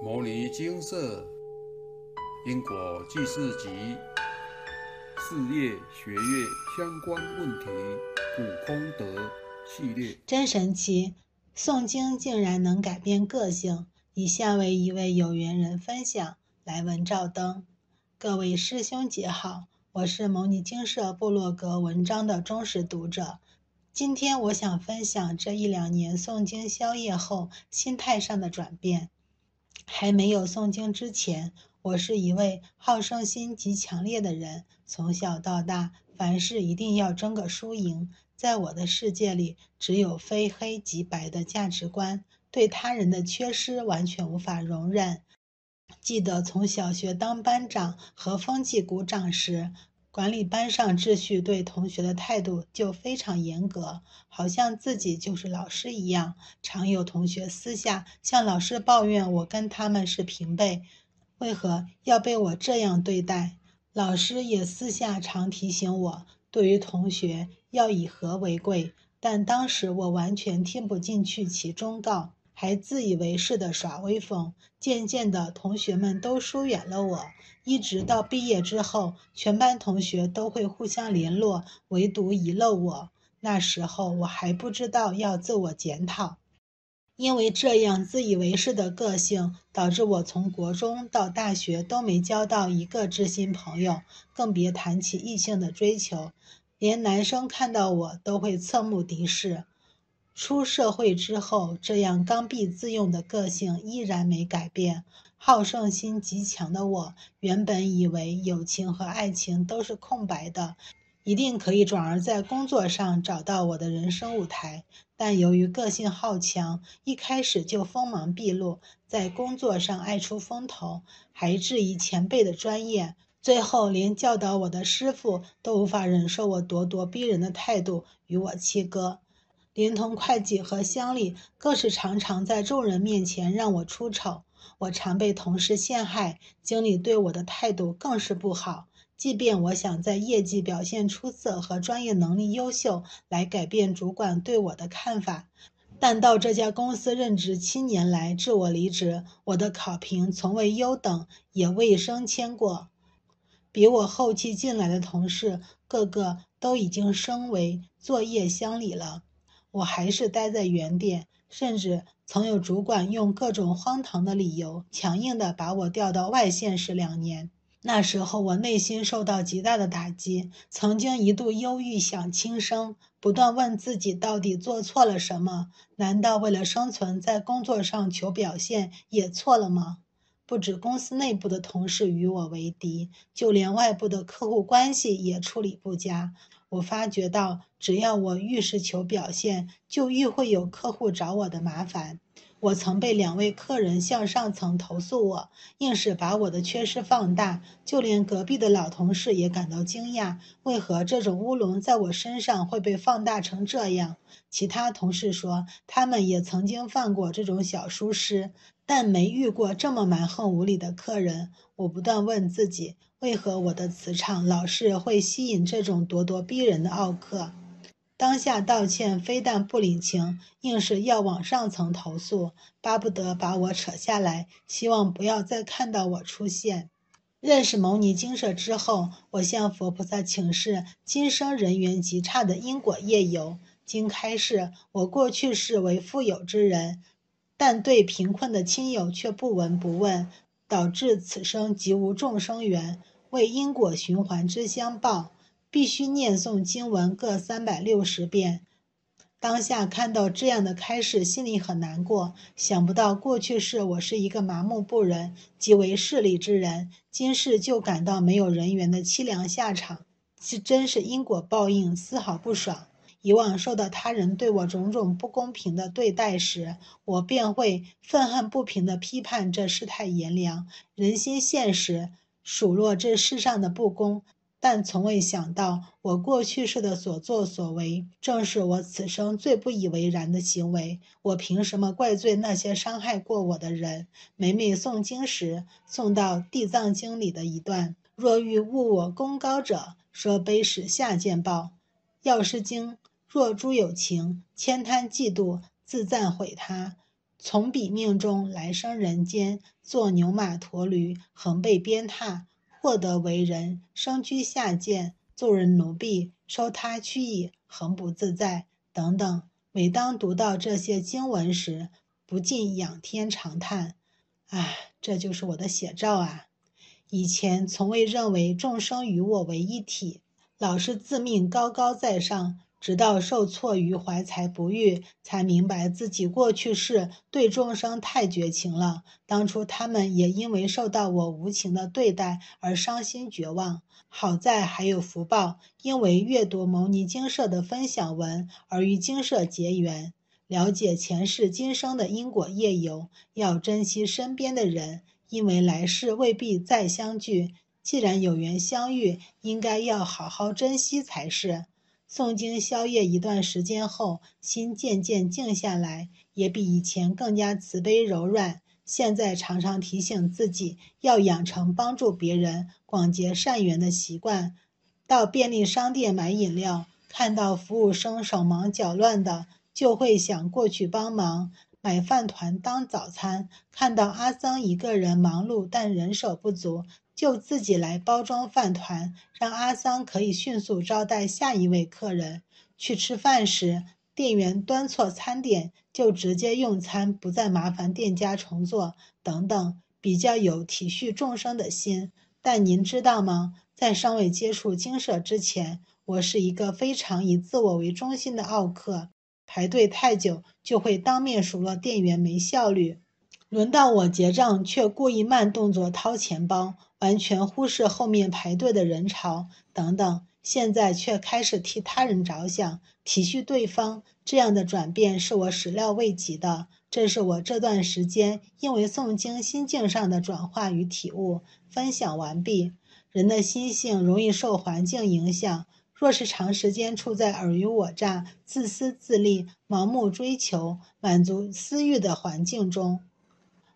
《摩尼精舍因果记事集》事业学业相关问题普空德系列，真神奇！诵经竟然能改变个性。以下为一位有缘人分享：来文照灯。各位师兄姐好，我是牟尼精舍部落格文章的忠实读者。今天我想分享这一两年诵经宵夜后心态上的转变。还没有诵经之前，我是一位好胜心极强烈的人。从小到大，凡事一定要争个输赢。在我的世界里，只有非黑即白的价值观，对他人的缺失完全无法容忍。记得从小学当班长和风纪股长时，管理班上秩序，对同学的态度就非常严格，好像自己就是老师一样。常有同学私下向老师抱怨，我跟他们是平辈，为何要被我这样对待？老师也私下常提醒我，对于同学要以和为贵。但当时我完全听不进去其忠告，还自以为是的耍威风。渐渐的，同学们都疏远了我。一直到毕业之后，全班同学都会互相联络，唯独遗漏我。那时候我还不知道要自我检讨，因为这样自以为是的个性，导致我从国中到大学都没交到一个知心朋友，更别谈起异性的追求。连男生看到我都会侧目敌视。出社会之后，这样刚愎自用的个性依然没改变。好胜心极强的我，原本以为友情和爱情都是空白的，一定可以转而在工作上找到我的人生舞台。但由于个性好强，一开始就锋芒毕露，在工作上爱出风头，还质疑前辈的专业，最后连教导我的师傅都无法忍受我咄咄逼人的态度，与我切割。连同会计和乡里，更是常常在众人面前让我出丑。我常被同事陷害，经理对我的态度更是不好。即便我想在业绩表现出色和专业能力优秀来改变主管对我的看法，但到这家公司任职七年来，至我离职，我的考评从未优等，也未升迁过。比我后期进来的同事，个个都已经升为作业乡里了，我还是待在原点。甚至曾有主管用各种荒唐的理由，强硬地把我调到外县市两年。那时候我内心受到极大的打击，曾经一度忧郁，想轻生，不断问自己到底做错了什么？难道为了生存，在工作上求表现也错了吗？不止公司内部的同事与我为敌，就连外部的客户关系也处理不佳。我发觉到，只要我愈是求表现，就愈会有客户找我的麻烦。我曾被两位客人向上层投诉我，硬是把我的缺失放大，就连隔壁的老同事也感到惊讶，为何这种乌龙在我身上会被放大成这样？其他同事说，他们也曾经犯过这种小疏失，但没遇过这么蛮横无理的客人。我不断问自己。为何我的磁场老是会吸引这种咄咄逼人的奥客？当下道歉非但不领情，硬是要往上层投诉，巴不得把我扯下来，希望不要再看到我出现。认识牟尼精舍之后，我向佛菩萨请示今生人缘极差的因果业由。经开示，我过去是为富有之人，但对贫困的亲友却不闻不问，导致此生极无众生缘。为因果循环之相报，必须念诵经文各三百六十遍。当下看到这样的开示，心里很难过。想不到过去世我是一个麻木不仁、极为势利之人，今世就感到没有人缘的凄凉下场，是真是因果报应，丝毫不爽。以往受到他人对我种种不公平的对待时，我便会愤恨不平地批判这世态炎凉、人心现实。数落这世上的不公，但从未想到我过去世的所作所为，正是我此生最不以为然的行为。我凭什么怪罪那些伤害过我的人？每每诵经时，诵到《地藏经》里的一段：“若欲误我功高者，说悲使下见报。”《药师经》：“若诸有情，悭贪嫉妒，自赞毁他。”从彼命中来生人间，做牛马驼驴，横被鞭挞，获得为人，生居下贱，做人奴婢，受他驱役，恒不自在等等。每当读到这些经文时，不禁仰天长叹：“唉，这就是我的写照啊！以前从未认为众生与我为一体，老是自命高高在上。”直到受挫于怀才不遇，才明白自己过去是对众生太绝情了。当初他们也因为受到我无情的对待而伤心绝望。好在还有福报，因为阅读牟尼精舍的分享文而与精舍结缘，了解前世今生的因果业由。要珍惜身边的人，因为来世未必再相聚。既然有缘相遇，应该要好好珍惜才是。诵经宵夜一段时间后，心渐渐静下来，也比以前更加慈悲柔软。现在常常提醒自己要养成帮助别人、广结善缘的习惯。到便利商店买饮料，看到服务生手忙脚乱的，就会想过去帮忙。买饭团当早餐，看到阿桑一个人忙碌但人手不足。就自己来包装饭团，让阿桑可以迅速招待下一位客人。去吃饭时，店员端错餐点，就直接用餐，不再麻烦店家重做，等等，比较有体恤众生的心。但您知道吗？在尚未接触精舍之前，我是一个非常以自我为中心的傲客，排队太久就会当面数落店员没效率。轮到我结账，却故意慢动作掏钱包，完全忽视后面排队的人潮等等。现在却开始替他人着想，体恤对方，这样的转变是我始料未及的。这是我这段时间因为诵经心境上的转化与体悟。分享完毕。人的心性容易受环境影响，若是长时间处在尔虞我诈、自私自利、盲目追求、满足私欲的环境中。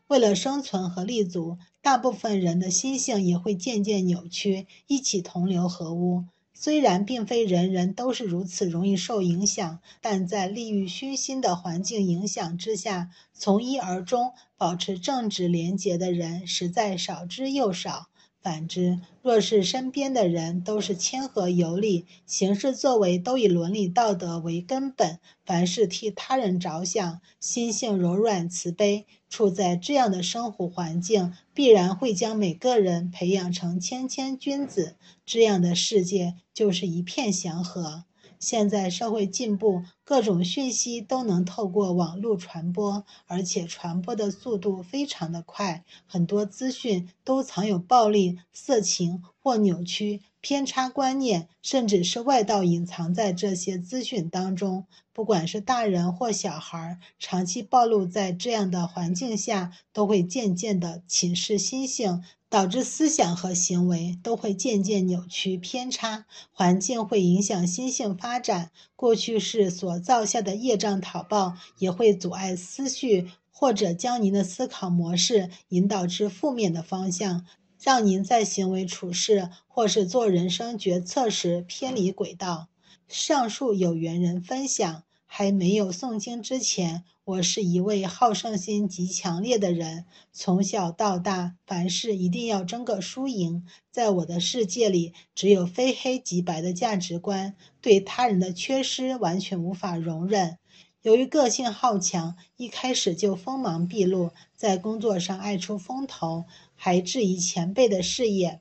为了生存和立足，大部分人的心性也会渐渐扭曲，一起同流合污。虽然并非人人都是如此容易受影响，但在利欲熏心的环境影响之下，从一而终、保持正直廉洁的人实在少之又少。反之，若是身边的人都是谦和有礼，行事作为都以伦理道德为根本，凡事替他人着想，心性柔软慈悲，处在这样的生活环境，必然会将每个人培养成谦谦君子。这样的世界就是一片祥和。现在社会进步，各种讯息都能透过网络传播，而且传播的速度非常的快，很多资讯都藏有暴力、色情或扭曲、偏差观念，甚至是外道隐藏在这些资讯当中。不管是大人或小孩，长期暴露在这样的环境下，都会渐渐的侵蚀心性。导致思想和行为都会渐渐扭曲偏差，环境会影响心性发展。过去世所造下的业障讨报，也会阻碍思绪，或者将您的思考模式引导至负面的方向，让您在行为处事或是做人生决策时偏离轨道。上述有缘人分享。还没有诵经之前，我是一位好胜心极强烈的人。从小到大，凡事一定要争个输赢。在我的世界里，只有非黑即白的价值观，对他人的缺失完全无法容忍。由于个性好强，一开始就锋芒毕露，在工作上爱出风头，还质疑前辈的事业。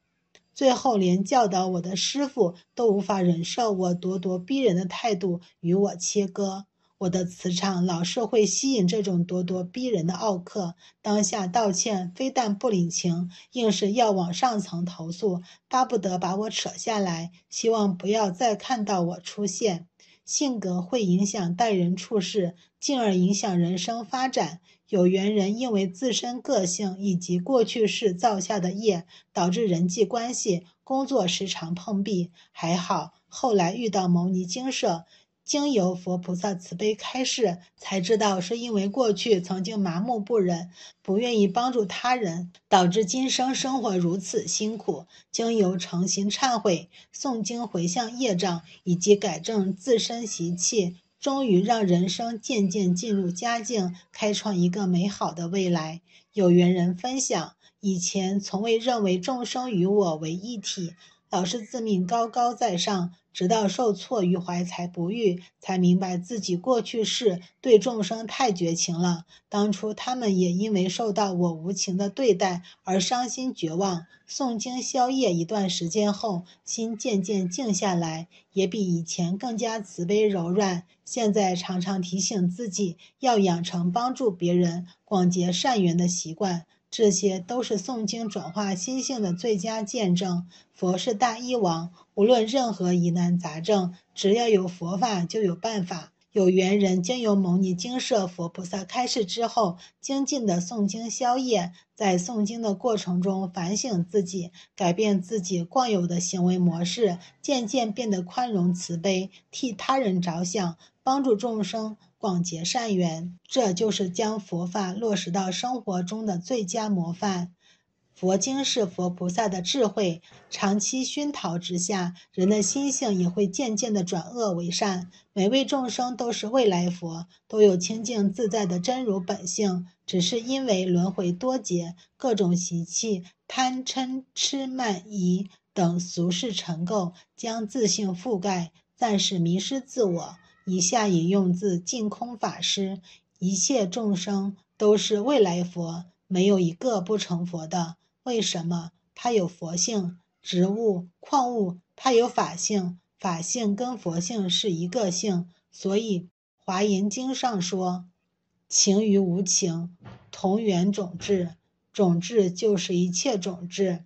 最后，连教导我的师傅都无法忍受我咄咄逼人的态度，与我切割。我的磁场老是会吸引这种咄咄逼人的傲客。当下道歉，非但不领情，硬是要往上层投诉，巴不得把我扯下来，希望不要再看到我出现。性格会影响待人处事，进而影响人生发展。有缘人因为自身个性以及过去式造下的业，导致人际关系、工作时常碰壁。还好，后来遇到牟尼精舍。经由佛菩萨慈悲开示，才知道是因为过去曾经麻木不仁，不愿意帮助他人，导致今生生活如此辛苦。经由诚心忏悔、诵经回向业障，以及改正自身习气，终于让人生渐渐进入佳境，开创一个美好的未来。有缘人分享：以前从未认为众生与我为一体，老是自命高高在上。直到受挫于怀才不遇，才明白自己过去是对众生太绝情了。当初他们也因为受到我无情的对待而伤心绝望。诵经消业一段时间后，心渐渐静下来，也比以前更加慈悲柔软。现在常常提醒自己要养成帮助别人、广结善缘的习惯。这些都是诵经转化心性的最佳见证。佛是大医王，无论任何疑难杂症，只要有佛法就有办法。有缘人经由牟尼经舍佛菩萨开示之后，精进的诵经消业，在诵经的过程中反省自己，改变自己惯有的行为模式，渐渐变得宽容慈悲，替他人着想，帮助众生。广结善缘，这就是将佛法落实到生活中的最佳模范。佛经是佛菩萨的智慧，长期熏陶之下，人的心性也会渐渐的转恶为善。每位众生都是未来佛，都有清净自在的真如本性，只是因为轮回多劫，各种习气、贪嗔痴慢疑等俗世尘垢，将自性覆盖，暂时迷失自我。以下引用自净空法师：一切众生都是未来佛，没有一个不成佛的。为什么？它有佛性。植物、矿物，它有法性，法性跟佛性是一个性。所以华严经上说：“情与无情，同源种质。种质就是一切种质。”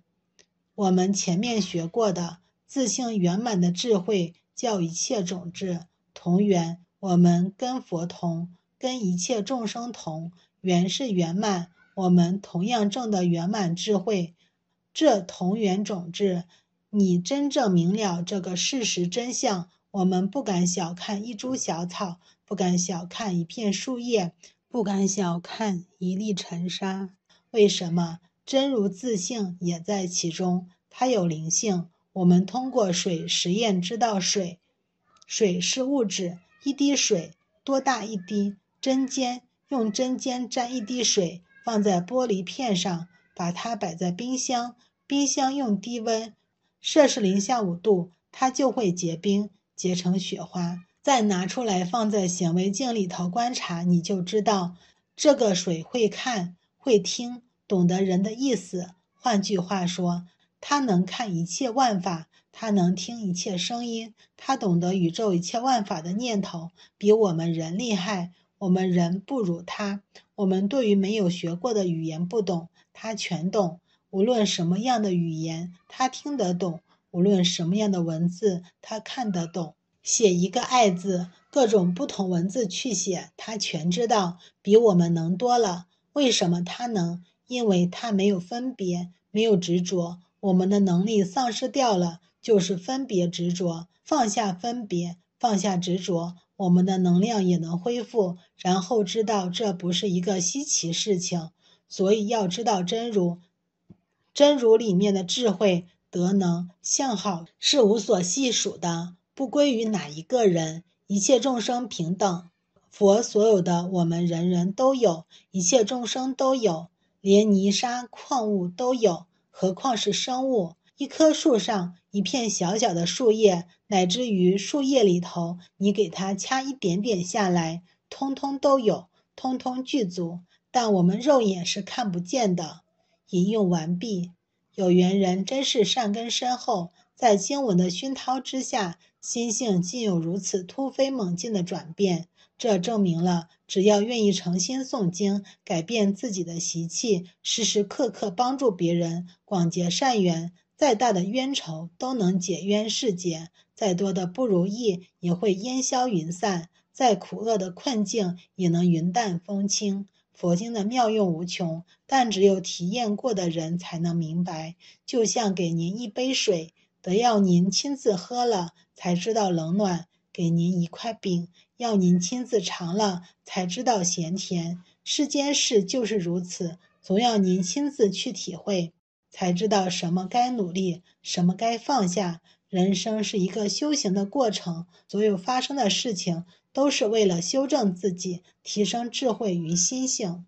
我们前面学过的自性圆满的智慧，叫一切种质。同源，我们跟佛同，跟一切众生同源是圆满，我们同样证得圆满智慧。这同源种质，你真正明了这个事实真相，我们不敢小看一株小草，不敢小看一片树叶，不敢小看一粒尘沙。为什么？真如自性也在其中，它有灵性。我们通过水实验知道水。水是物质，一滴水多大一滴？针尖用针尖沾一滴水，放在玻璃片上，把它摆在冰箱，冰箱用低温，摄氏零下五度，它就会结冰，结成雪花。再拿出来放在显微镜里头观察，你就知道这个水会看、会听，懂得人的意思。换句话说，他能看一切万法。他能听一切声音，他懂得宇宙一切万法的念头，比我们人厉害。我们人不如他。我们对于没有学过的语言不懂，他全懂。无论什么样的语言，他听得懂；无论什么样的文字，他看得懂。写一个爱字，各种不同文字去写，他全知道，比我们能多了。为什么他能？因为他没有分别，没有执着。我们的能力丧失掉了。就是分别执着，放下分别，放下执着，我们的能量也能恢复。然后知道这不是一个稀奇事情，所以要知道真如，真如里面的智慧、德能、相好是无所细数的，不归于哪一个人。一切众生平等，佛所有的我们人人都有，一切众生都有，连泥沙矿物都有，何况是生物？一棵树上一片小小的树叶，乃至于树叶里头，你给它掐一点点下来，通通都有，通通具足。但我们肉眼是看不见的。引用完毕。有缘人真是善根深厚，在经文的熏陶之下，心性竟有如此突飞猛进的转变。这证明了，只要愿意诚心诵经，改变自己的习气，时时刻刻帮助别人，广结善缘。再大的冤仇都能解冤释结，再多的不如意也会烟消云散，再苦厄的困境也能云淡风轻。佛经的妙用无穷，但只有体验过的人才能明白。就像给您一杯水，得要您亲自喝了才知道冷暖；给您一块饼，要您亲自尝了才知道咸甜。世间事就是如此，总要您亲自去体会。才知道什么该努力，什么该放下。人生是一个修行的过程，所有发生的事情都是为了修正自己，提升智慧与心性。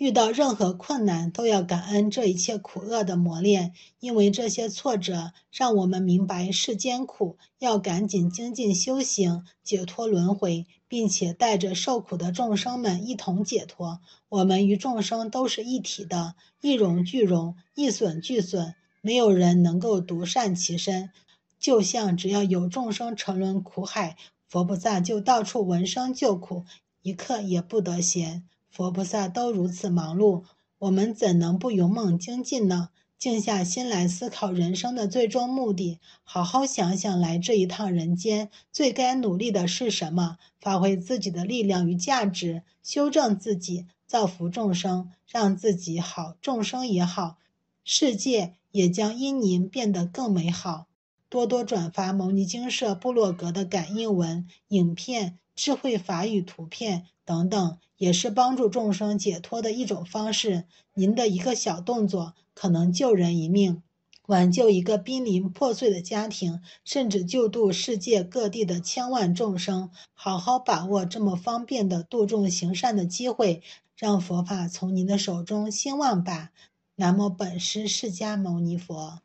遇到任何困难，都要感恩这一切苦厄的磨练，因为这些挫折让我们明白世间苦，要赶紧精进修行，解脱轮回，并且带着受苦的众生们一同解脱。我们与众生都是一体的，一荣俱荣，一损俱损，没有人能够独善其身。就像只要有众生沉沦苦海，佛菩萨就到处闻声救苦，一刻也不得闲。佛菩萨都如此忙碌，我们怎能不勇猛精进呢？静下心来思考人生的最终目的，好好想想来这一趟人间最该努力的是什么？发挥自己的力量与价值，修正自己，造福众生，让自己好，众生也好，世界也将因您变得更美好。多多转发牟尼精舍部落格的感应文、影片、智慧法语图片等等。也是帮助众生解脱的一种方式。您的一个小动作，可能救人一命，挽救一个濒临破碎的家庭，甚至救度世界各地的千万众生。好好把握这么方便的度众行善的机会，让佛法从您的手中兴旺吧。南无本师释迦牟尼佛。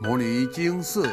摩尼经寺。